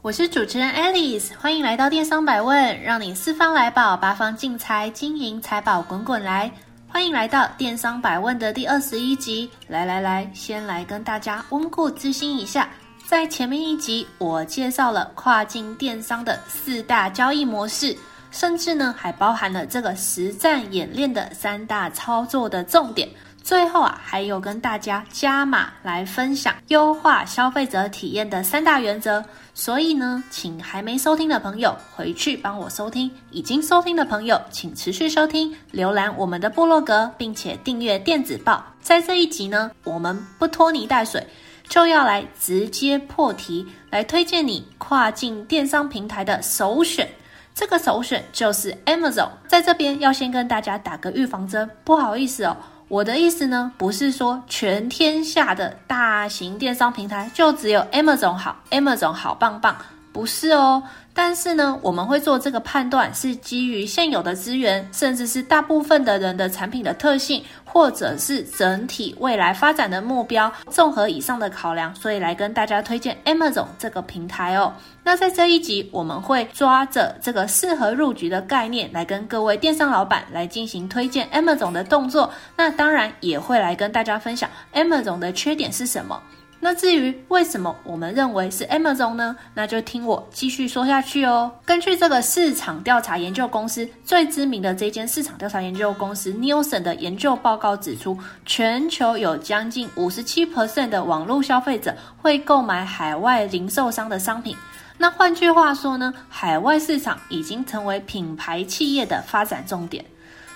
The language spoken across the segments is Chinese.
我是主持人 Alice，欢迎来到电商百问，让你四方来宝，八方进财，金银财宝滚滚来。欢迎来到电商百问的第二十一集。来来来，先来跟大家温故知新一下。在前面一集，我介绍了跨境电商的四大交易模式，甚至呢还包含了这个实战演练的三大操作的重点。最后啊，还有跟大家加码来分享优化消费者体验的三大原则。所以呢，请还没收听的朋友回去帮我收听；已经收听的朋友，请持续收听，浏览我们的部落格，并且订阅电子报。在这一集呢，我们不拖泥带水，就要来直接破题，来推荐你跨境电商平台的首选。这个首选就是 Amazon。在这边要先跟大家打个预防针，不好意思哦。我的意思呢，不是说全天下的大型电商平台就只有 Amazon 好，Amazon 好棒棒，不是哦。但是呢，我们会做这个判断，是基于现有的资源，甚至是大部分的人的产品的特性，或者是整体未来发展的目标，综合以上的考量，所以来跟大家推荐 Amazon 这个平台哦。那在这一集，我们会抓着这个适合入局的概念，来跟各位电商老板来进行推荐 Amazon 的动作。那当然也会来跟大家分享 Amazon 的缺点是什么。那至于为什么我们认为是 Amazon 呢？那就听我继续说下去哦。根据这个市场调查研究公司最知名的这间市场调查研究公司 Nielsen 的研究报告指出，全球有将近五十七 percent 的网络消费者会购买海外零售商的商品。那换句话说呢，海外市场已经成为品牌企业的发展重点。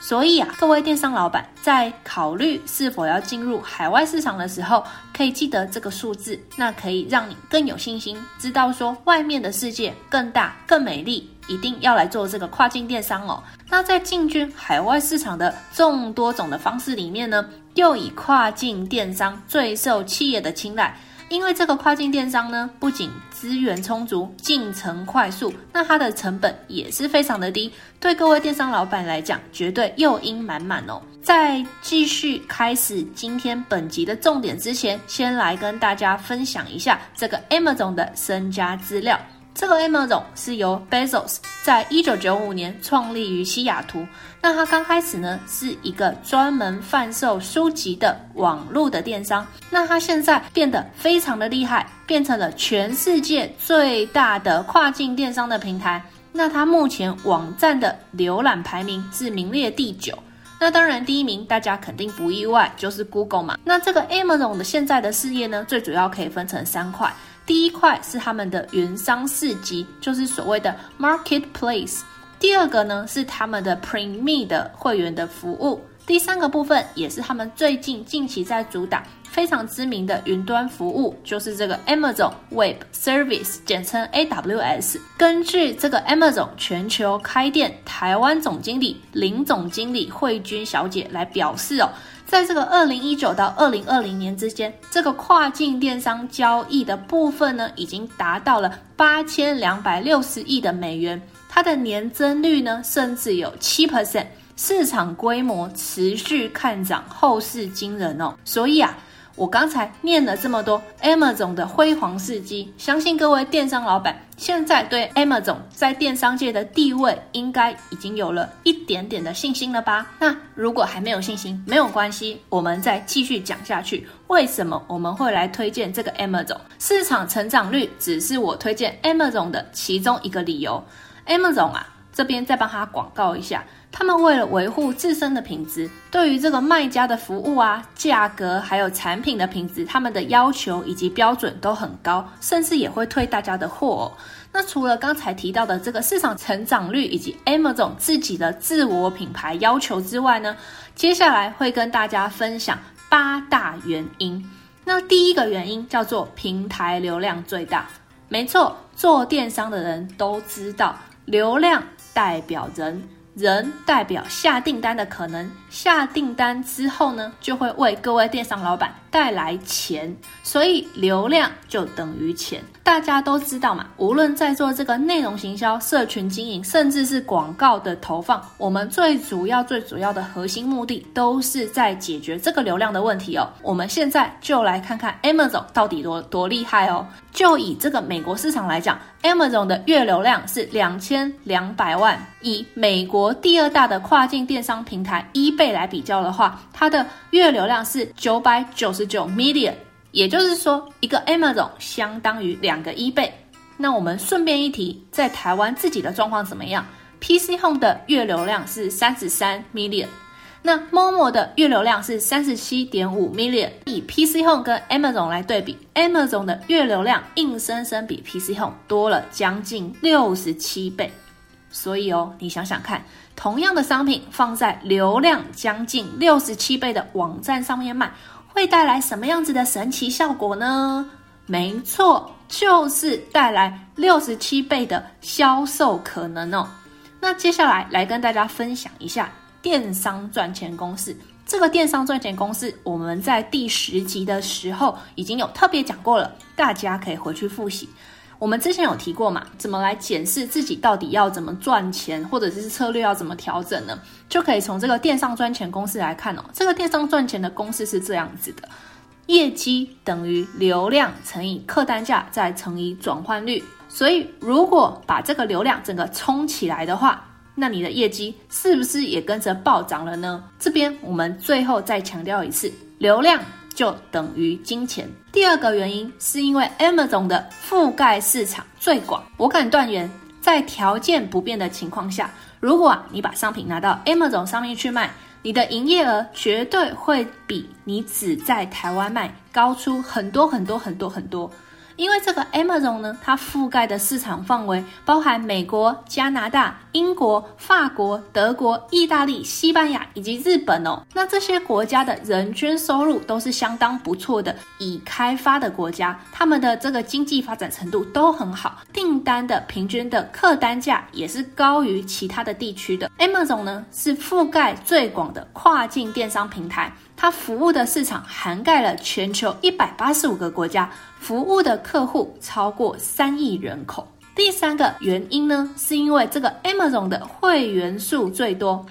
所以啊，各位电商老板在考虑是否要进入海外市场的时候，可以记得这个数字，那可以让你更有信心，知道说外面的世界更大、更美丽，一定要来做这个跨境电商哦。那在进军海外市场的众多种的方式里面呢，又以跨境电商最受企业的青睐。因为这个跨境电商呢，不仅资源充足、进程快速，那它的成本也是非常的低。对各位电商老板来讲，绝对诱因满满哦。在继续开始今天本集的重点之前，先来跟大家分享一下这个 Amazon 的身家资料。这个 Amazon 是由 Bezos 在一九九五年创立于西雅图。那他刚开始呢，是一个专门贩售书籍的网络的电商。那他现在变得非常的厉害，变成了全世界最大的跨境电商的平台。那他目前网站的浏览排名是名列第九。那当然，第一名大家肯定不意外，就是 Google 嘛。那这个 Amazon 的现在的事业呢，最主要可以分成三块。第一块是他们的云商市集，就是所谓的 Marketplace。第二个呢是他们的 Premium 的会员的服务。第三个部分也是他们最近近期在主打非常知名的云端服务，就是这个 Amazon Web Service，简称 AWS。根据这个 Amazon 全球开店台湾总经理林总经理慧君小姐来表示哦。在这个二零一九到二零二零年之间，这个跨境电商交易的部分呢，已经达到了八千两百六十亿的美元，它的年增率呢，甚至有七 percent，市场规模持续看涨，后市惊人哦。所以啊。我刚才念了这么多 Amazon 的辉煌事迹，相信各位电商老板现在对 Amazon 在电商界的地位应该已经有了一点点的信心了吧？那如果还没有信心，没有关系，我们再继续讲下去。为什么我们会来推荐这个 Amazon？市场成长率只是我推荐 Amazon 的其中一个理由。Amazon 啊，这边再帮他广告一下。他们为了维护自身的品质，对于这个卖家的服务啊、价格还有产品的品质，他们的要求以及标准都很高，甚至也会退大家的货。那除了刚才提到的这个市场成长率以及 Amazon 自己的自我品牌要求之外呢，接下来会跟大家分享八大原因。那第一个原因叫做平台流量最大。没错，做电商的人都知道，流量代表人。人代表下订单的可能，下订单之后呢，就会为各位电商老板带来钱，所以流量就等于钱。大家都知道嘛，无论在做这个内容行销、社群经营，甚至是广告的投放，我们最主要、最主要的核心目的都是在解决这个流量的问题哦。我们现在就来看看 Amazon 到底多多厉害哦。就以这个美国市场来讲，Amazon 的月流量是两千两百万。以美国第二大的跨境电商平台 eBay 倍来比较的话，它的月流量是九百九十九 million，也就是说，一个 Amazon 相当于两个一倍。那我们顺便一提，在台湾自己的状况怎么样？PC Home 的月流量是三十三 million。那 Momo 的月流量是三十七点五 million，以 PC Home 跟 Amazon 来对比，Amazon 的月流量硬生生比 PC Home 多了将近六十七倍。所以哦，你想想看，同样的商品放在流量将近六十七倍的网站上面卖，会带来什么样子的神奇效果呢？没错，就是带来六十七倍的销售可能哦。那接下来来跟大家分享一下。电商赚钱公式，这个电商赚钱公式，我们在第十集的时候已经有特别讲过了，大家可以回去复习。我们之前有提过嘛，怎么来检视自己到底要怎么赚钱，或者是策略要怎么调整呢？就可以从这个电商赚钱公式来看哦。这个电商赚钱的公式是这样子的：业绩等于流量乘以客单价再乘以转换率。所以如果把这个流量整个冲起来的话，那你的业绩是不是也跟着暴涨了呢？这边我们最后再强调一次，流量就等于金钱。第二个原因是因为 Amazon 的覆盖市场最广。我敢断言，在条件不变的情况下，如果啊你把商品拿到 Amazon 上面去卖，你的营业额绝对会比你只在台湾卖高出很多很多很多很多。因为这个 Amazon 呢，它覆盖的市场范围包含美国、加拿大、英国、法国、德国、意大利、西班牙以及日本哦。那这些国家的人均收入都是相当不错的，已开发的国家，他们的这个经济发展程度都很好，订单的平均的客单价也是高于其他的地区的。Amazon 呢，是覆盖最广的跨境电商平台。它服务的市场涵盖了全球一百八十五个国家，服务的客户超过三亿人口。第三个原因呢，是因为这个 Amazon 的会员数最多。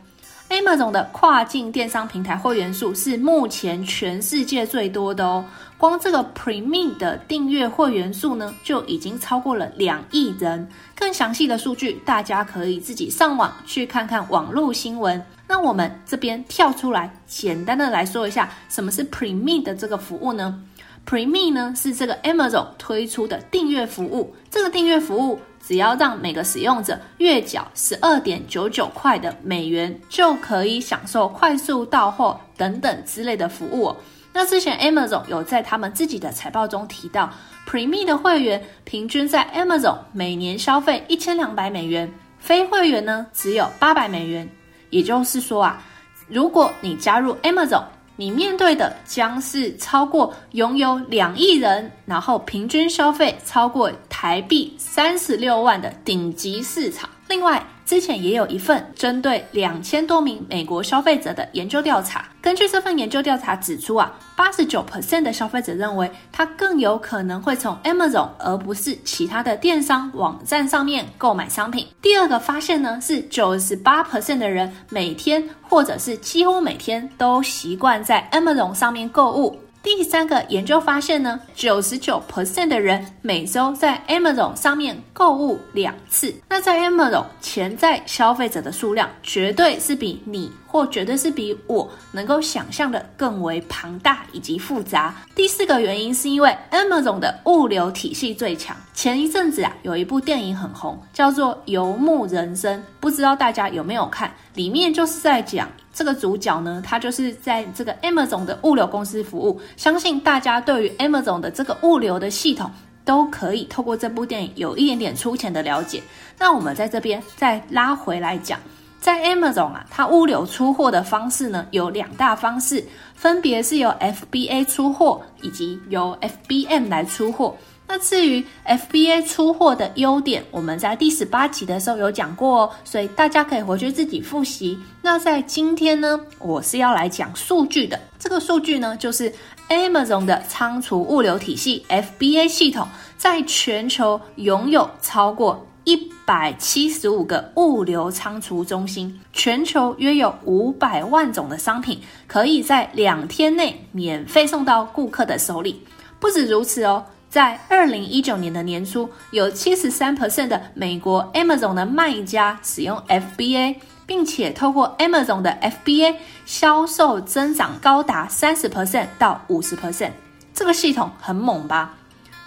Amazon 的跨境电商平台会员数是目前全世界最多的哦。光这个 Premium 的订阅会员数呢，就已经超过了两亿人。更详细的数据，大家可以自己上网去看看网络新闻。那我们这边跳出来，简单的来说一下，什么是 Premium 的这个服务呢？Premium 呢是这个 Amazon 推出的订阅服务，这个订阅服务只要让每个使用者月缴十二点九九块的美元，就可以享受快速到货等等之类的服务。那之前 Amazon 有在他们自己的财报中提到，Premium 的会员平均在 Amazon 每年消费一千两百美元，非会员呢只有八百美元。也就是说啊，如果你加入 Amazon，你面对的将是超过拥有两亿人，然后平均消费超过台币三十六万的顶级市场。另外，之前也有一份针对两千多名美国消费者的研究调查。根据这份研究调查指出啊，八十九 percent 的消费者认为，他更有可能会从 Amazon 而不是其他的电商网站上面购买商品。第二个发现呢，是九十八 percent 的人每天或者是几乎每天都习惯在 Amazon 上面购物。第三个研究发现呢，九十九 percent 的人每周在 Amazon 上面购物两次。那在 Amazon 潜在消费者的数量，绝对是比你或绝对是比我能够想象的更为庞大以及复杂。第四个原因是因为 Amazon 的物流体系最强。前一阵子啊，有一部电影很红，叫做《游牧人生》，不知道大家有没有看？里面就是在讲。这个主角呢，他就是在这个 Amazon 的物流公司服务。相信大家对于 Amazon 的这个物流的系统，都可以透过这部电影有一点点粗浅的了解。那我们在这边再拉回来讲，在 Amazon 啊，它物流出货的方式呢，有两大方式，分别是由 FBA 出货以及由 FBM 来出货。那至于 FBA 出货的优点，我们在第十八集的时候有讲过哦，所以大家可以回去自己复习。那在今天呢，我是要来讲数据的。这个数据呢，就是 Amazon 的仓储物流体系 FBA 系统在全球拥有超过一百七十五个物流仓储中心，全球约有五百万种的商品，可以在两天内免费送到顾客的手里。不止如此哦，在二零一九年的年初，有七十三 percent 的美国 Amazon 的卖家使用 FBA，并且透过 Amazon 的 FBA 销售增长高达三十 percent 到五十 percent。这个系统很猛吧？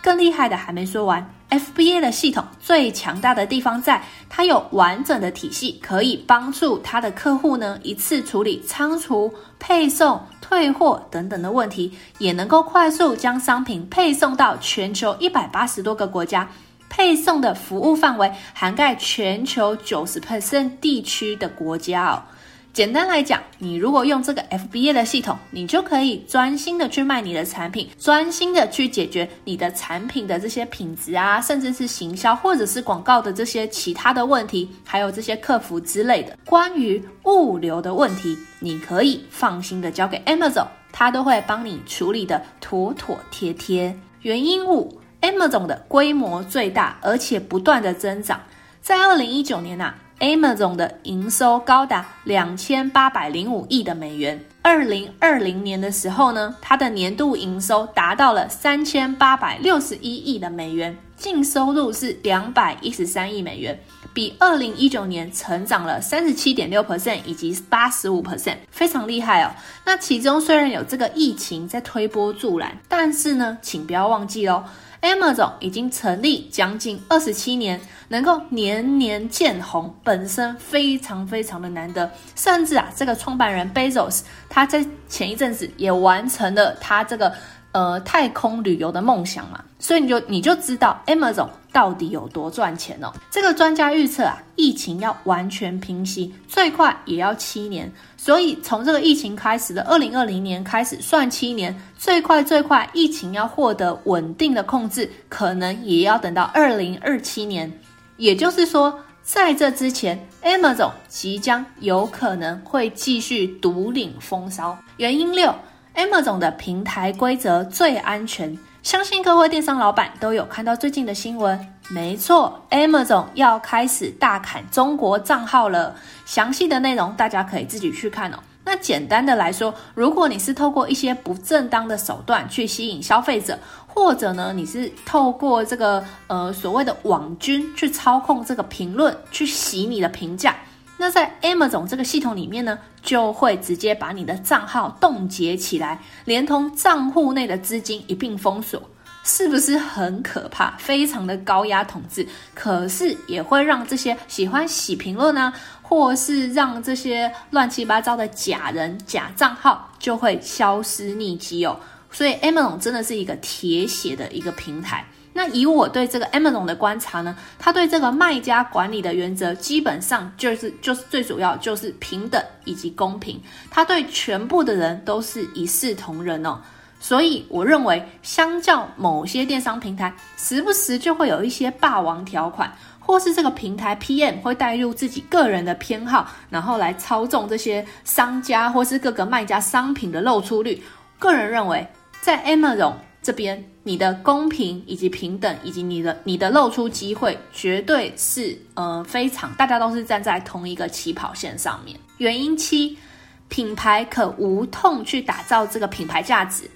更厉害的还没说完。FBA 的系统最强大的地方在，它有完整的体系，可以帮助它的客户呢一次处理仓储、配送、退货等等的问题，也能够快速将商品配送到全球一百八十多个国家，配送的服务范围涵盖全球九十 percent 地区的国家。简单来讲，你如果用这个 FBA 的系统，你就可以专心的去卖你的产品，专心的去解决你的产品的这些品质啊，甚至是行销或者是广告的这些其他的问题，还有这些客服之类的。关于物流的问题，你可以放心的交给 Amazon，它都会帮你处理的妥妥帖帖。原因五，Amazon 的规模最大，而且不断的增长，在二零一九年呐、Amazon 的营收高达两千八百零五亿的美元。二零二零年的时候呢，它的年度营收达到了三千八百六十一亿的美元，净收入是两百一十三亿美元，比二零一九年成长了三十七点六 percent 以及八十五 percent，非常厉害哦。那其中虽然有这个疫情在推波助澜，但是呢，请不要忘记哦。Amazon 已经成立将近二十七年，能够年年见红，本身非常非常的难得。甚至啊，这个创办人 Bezos 他在前一阵子也完成了他这个。呃，太空旅游的梦想嘛，所以你就你就知道 Amazon 到底有多赚钱哦。这个专家预测啊，疫情要完全平息，最快也要七年。所以从这个疫情开始的二零二零年开始算七年，最快最快疫情要获得稳定的控制，可能也要等到二零二七年。也就是说，在这之前，Amazon 即将有可能会继续独领风骚。原因六。Amazon 的平台规则最安全，相信各位电商老板都有看到最近的新闻。没错，Amazon 要开始大砍中国账号了。详细的内容大家可以自己去看哦。那简单的来说，如果你是透过一些不正当的手段去吸引消费者，或者呢，你是透过这个呃所谓的网军去操控这个评论，去洗你的评价。那在 Amazon 这个系统里面呢，就会直接把你的账号冻结起来，连同账户内的资金一并封锁，是不是很可怕？非常的高压统治，可是也会让这些喜欢洗评论呢，或是让这些乱七八糟的假人、假账号就会消失匿迹哦。所以 Amazon 真的是一个铁血的一个平台。那以我对这个 Amazon 的观察呢，他对这个卖家管理的原则基本上就是就是最主要就是平等以及公平，他对全部的人都是一视同仁哦。所以我认为，相较某些电商平台，时不时就会有一些霸王条款，或是这个平台 PM 会带入自己个人的偏好，然后来操纵这些商家或是各个卖家商品的露出率。个人认为，在 Amazon 这边。你的公平以及平等，以及你的你的露出机会，绝对是呃非常，大家都是站在同一个起跑线上面。原因七，品牌可无痛去打造这个品牌价值。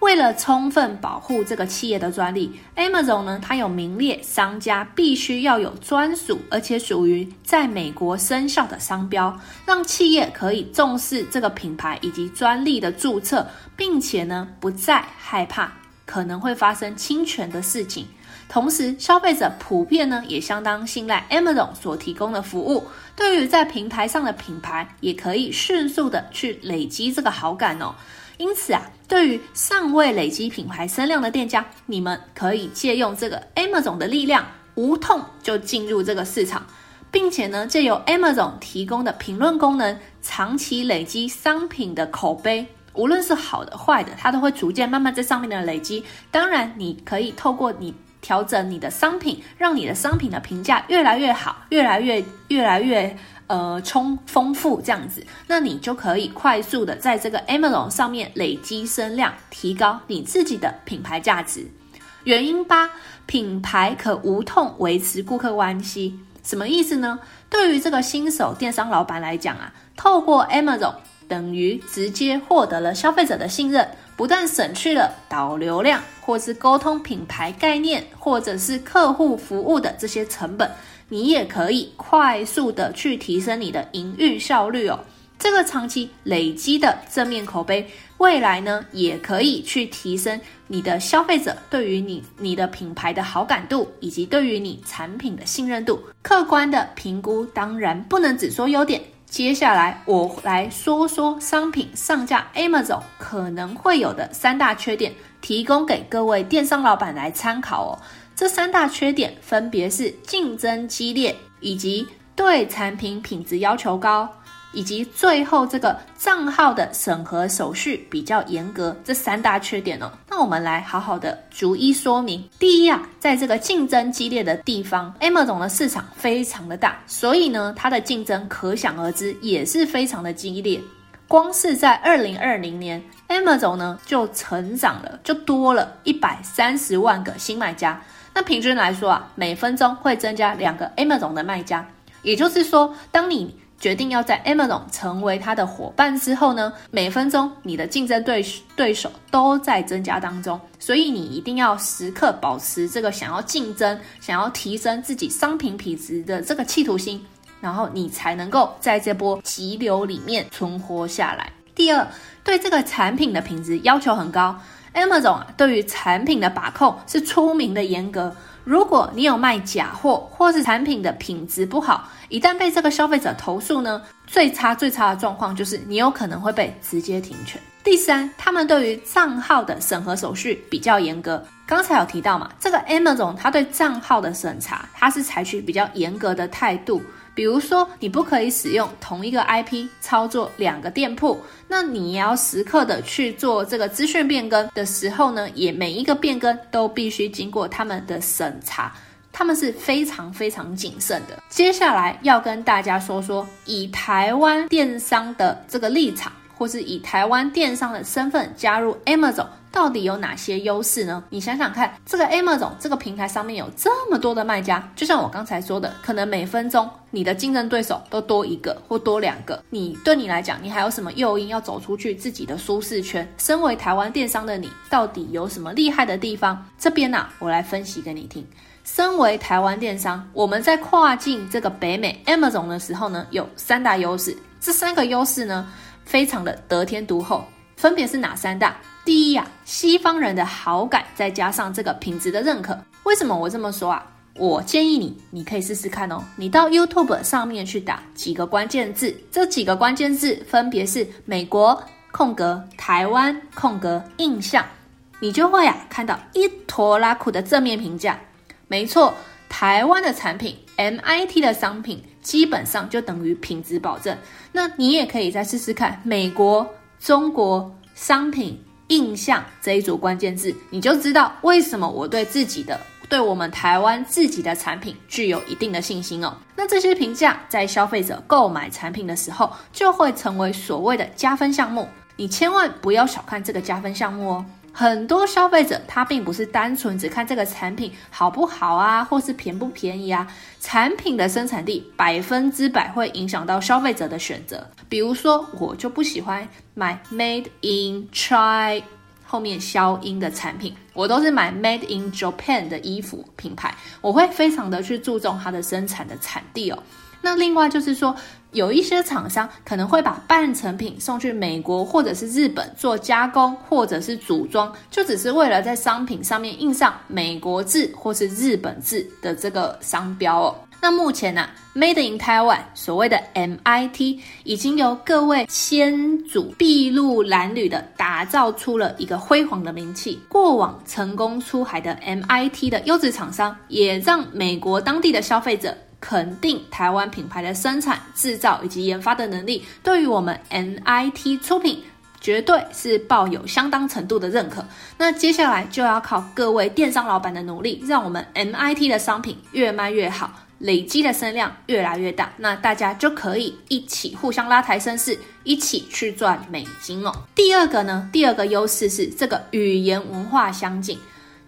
为了充分保护这个企业的专利，Amazon 呢，它有名列商家必须要有专属而且属于在美国生效的商标，让企业可以重视这个品牌以及专利的注册，并且呢不再害怕。可能会发生侵权的事情，同时消费者普遍呢也相当信赖 Amazon 所提供的服务，对于在平台上的品牌也可以迅速的去累积这个好感哦。因此啊，对于尚未累积品牌声量的店家，你们可以借用这个 Amazon 的力量，无痛就进入这个市场，并且呢借由 Amazon 提供的评论功能，长期累积商品的口碑。无论是好的坏的，它都会逐渐慢慢在上面的累积。当然，你可以透过你调整你的商品，让你的商品的评价越来越好，越来越越来越呃充丰富这样子，那你就可以快速的在这个 Amazon 上面累积声量，提高你自己的品牌价值。原因八，品牌可无痛维持顾客关系，什么意思呢？对于这个新手电商老板来讲啊，透过 Amazon 等于直接获得了消费者的信任。不但省去了导流量，或是沟通品牌概念，或者是客户服务的这些成本，你也可以快速的去提升你的营运效率哦。这个长期累积的正面口碑，未来呢也可以去提升你的消费者对于你你的品牌的好感度，以及对于你产品的信任度。客观的评估当然不能只说优点。接下来我来说说商品上架 Amazon 可能会有的三大缺点，提供给各位电商老板来参考哦。这三大缺点分别是竞争激烈，以及对产品品质要求高。以及最后这个账号的审核手续比较严格，这三大缺点哦。那我们来好好的逐一说明。第一啊，在这个竞争激烈的地方，Amazon 的市场非常的大，所以呢，它的竞争可想而知，也是非常的激烈。光是在二零二零年，Amazon 呢就成长了，就多了一百三十万个新卖家。那平均来说啊，每分钟会增加两个 Amazon 的卖家，也就是说，当你决定要在 Amazon 成为他的伙伴之后呢，每分钟你的竞争对手对手都在增加当中，所以你一定要时刻保持这个想要竞争、想要提升自己商品品质的这个企图心，然后你才能够在这波急流里面存活下来。第二，对这个产品的品质要求很高，Amazon 啊，对于产品的把控是出名的严格。如果你有卖假货，或是产品的品质不好，一旦被这个消费者投诉呢，最差最差的状况就是你有可能会被直接停权。第三，他们对于账号的审核手续比较严格。刚才有提到嘛，这个 Amazon 它对账号的审查，它是采取比较严格的态度。比如说，你不可以使用同一个 IP 操作两个店铺，那你也要时刻的去做这个资讯变更的时候呢，也每一个变更都必须经过他们的审查，他们是非常非常谨慎的。接下来要跟大家说说，以台湾电商的这个立场，或是以台湾电商的身份加入 Amazon。到底有哪些优势呢？你想想看，这个 Amazon 这个平台上面有这么多的卖家，就像我刚才说的，可能每分钟你的竞争对手都多一个或多两个。你对你来讲，你还有什么诱因要走出去自己的舒适圈？身为台湾电商的你，到底有什么厉害的地方？这边呢、我来分析给你听。身为台湾电商，我们在跨境这个北美 Amazon 的时候呢，有三大优势。这三个优势呢，非常的得天独厚，分别是哪三大？第一呀、西方人的好感，再加上这个品质的认可。为什么我这么说啊？我建议你，你可以试试看哦。你到 YouTube 上面去打几个关键字，这几个关键字分别是美国空格、台湾空格、印象，你就会啊看到一拖拉库的正面评价。没错，台湾的产品，MIT 的商品，基本上就等于品质保证。那你也可以再试试看美国、中国商品。印象这一组关键字，你就知道为什么我对自己的、对我们台湾自己的产品具有一定的信心哦。那这些评价在消费者购买产品的时候，就会成为所谓的加分项目。你千万不要小看这个加分项目哦。很多消费者他并不是单纯只看这个产品好不好啊，或是便不便宜啊。产品的生产地百分之百会影响到消费者的选择。比如说，我就不喜欢买 Made in China 后面消音的产品，我都是买 Made in Japan 的衣服品牌。我会非常的去注重它的生产的产地哦。那另外就是说，有一些厂商可能会把半成品送去美国或者是日本做加工或者是组装，就只是为了在商品上面印上美国字或是日本字的这个商标哦。那目前呢、啊，Made in Taiwan 所谓的 MIT 已经由各位先祖筚路蓝缕的打造出了一个辉煌的名气。过往成功出海的 MIT 的优质厂商，也让美国当地的消费者。肯定台湾品牌的生产、制造以及研发的能力，对于我们 MIT 出品绝对是抱有相当程度的认可。那接下来就要靠各位电商老板的努力，让我们 MIT 的商品越卖越好，累积的声量越来越大，那大家就可以一起互相拉抬声势，一起去赚美金哦。第二个呢，第二个优势是这个语言文化相近。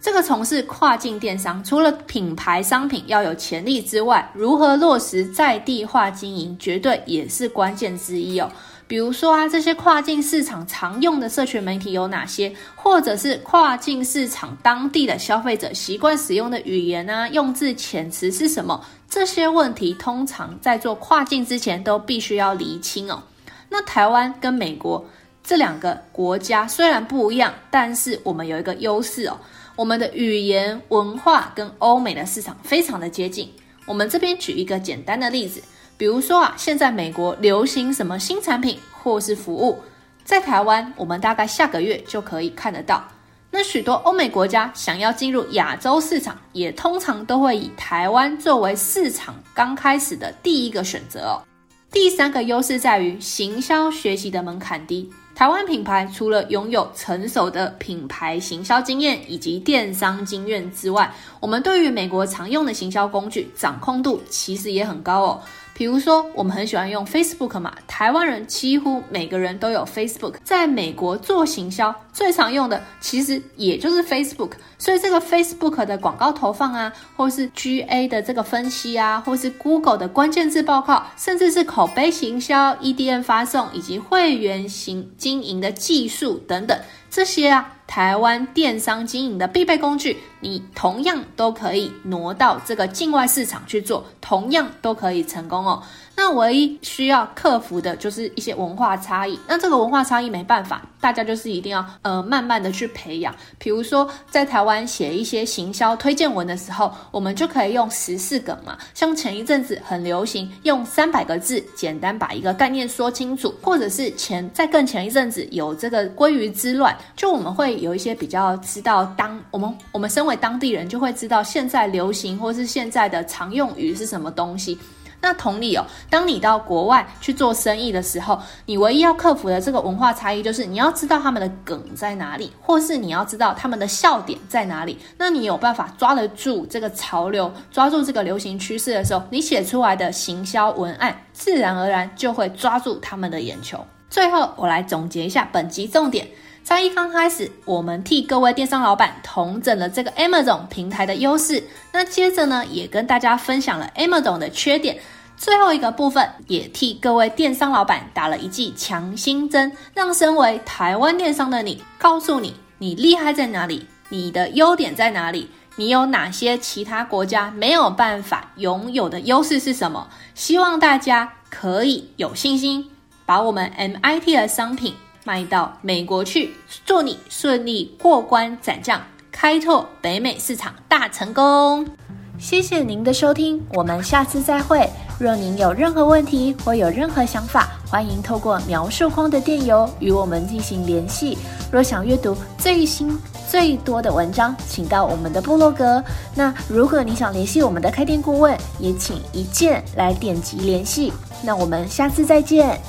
这个从事跨境电商，除了品牌商品要有潜力之外，如何落实在地化经营，绝对也是关键之一哦。比如说啊，这些跨境市场常用的社群媒体有哪些？或者是跨境市场当地的消费者习惯使用的语言啊，用字遣词是什么？这些问题通常在做跨境之前都必须要厘清哦。那台湾跟美国这两个国家虽然不一样，但是我们有一个优势哦。我们的语言文化跟欧美的市场非常的接近。我们这边举一个简单的例子，比如说啊，现在美国流行什么新产品或是服务，在台湾我们大概下个月就可以看得到。那许多欧美国家想要进入亚洲市场，也通常都会以台湾作为市场刚开始的第一个选择哦。第三个优势在于行销学习的门槛低。台湾品牌除了拥有成熟的品牌行销经验以及电商经验之外，我们对于美国常用的行销工具掌控度其实也很高哦。比如说，我们很喜欢用 Facebook 嘛，台湾人几乎每个人都有 Facebook。在美国做行销最常用的其实也就是 Facebook，所以这个 Facebook 的广告投放啊，或是 GA 的这个分析啊，或是 Google 的关键字报告，甚至是口碑行销、EDM 发送以及会员型经营的技术等等，这些啊。台湾电商经营的必备工具，你同样都可以挪到这个境外市场去做，同样都可以成功哦。那唯一需要克服的就是一些文化差异。那这个文化差异没办法，大家就是一定要呃慢慢的去培养。比如说在台湾写一些行销推荐文的时候，我们就可以用时事梗嘛。像前一阵子很流行用三百个字简单把一个概念说清楚，或者是前在更前一阵子有这个鲑鱼之乱，就我们会有一些比较知道当我们我们身为当地人就会知道现在流行或是现在的常用语是什么东西。那同理哦，当你到国外去做生意的时候，你唯一要克服的这个文化差异，就是你要知道他们的梗在哪里，或是你要知道他们的笑点在哪里。那你有办法抓得住这个潮流，抓住这个流行趋势的时候，你写出来的行销文案，自然而然就会抓住他们的眼球。最后，我来总结一下本集重点。在一刚开始，我们替各位电商老板统整了这个 Amazon 平台的优势。那接着呢，也跟大家分享了 Amazon 的缺点。最后一个部分，也替各位电商老板打了一剂强心针，让身为台湾电商的你，告诉你你厉害在哪里，你的优点在哪里，你有哪些其他国家没有办法拥有的优势是什么？希望大家可以有信心，把我们 MIT 的商品。卖到美国去，祝你顺利过关斩将，开拓北美市场大成功！谢谢您的收听，我们下次再会。若您有任何问题或有任何想法，欢迎透过描述框的电邮与我们进行联系。若想阅读最新最多的文章，请到我们的部落格。那如果你想联系我们的开店顾问，也请一键来点击联系。那我们下次再见。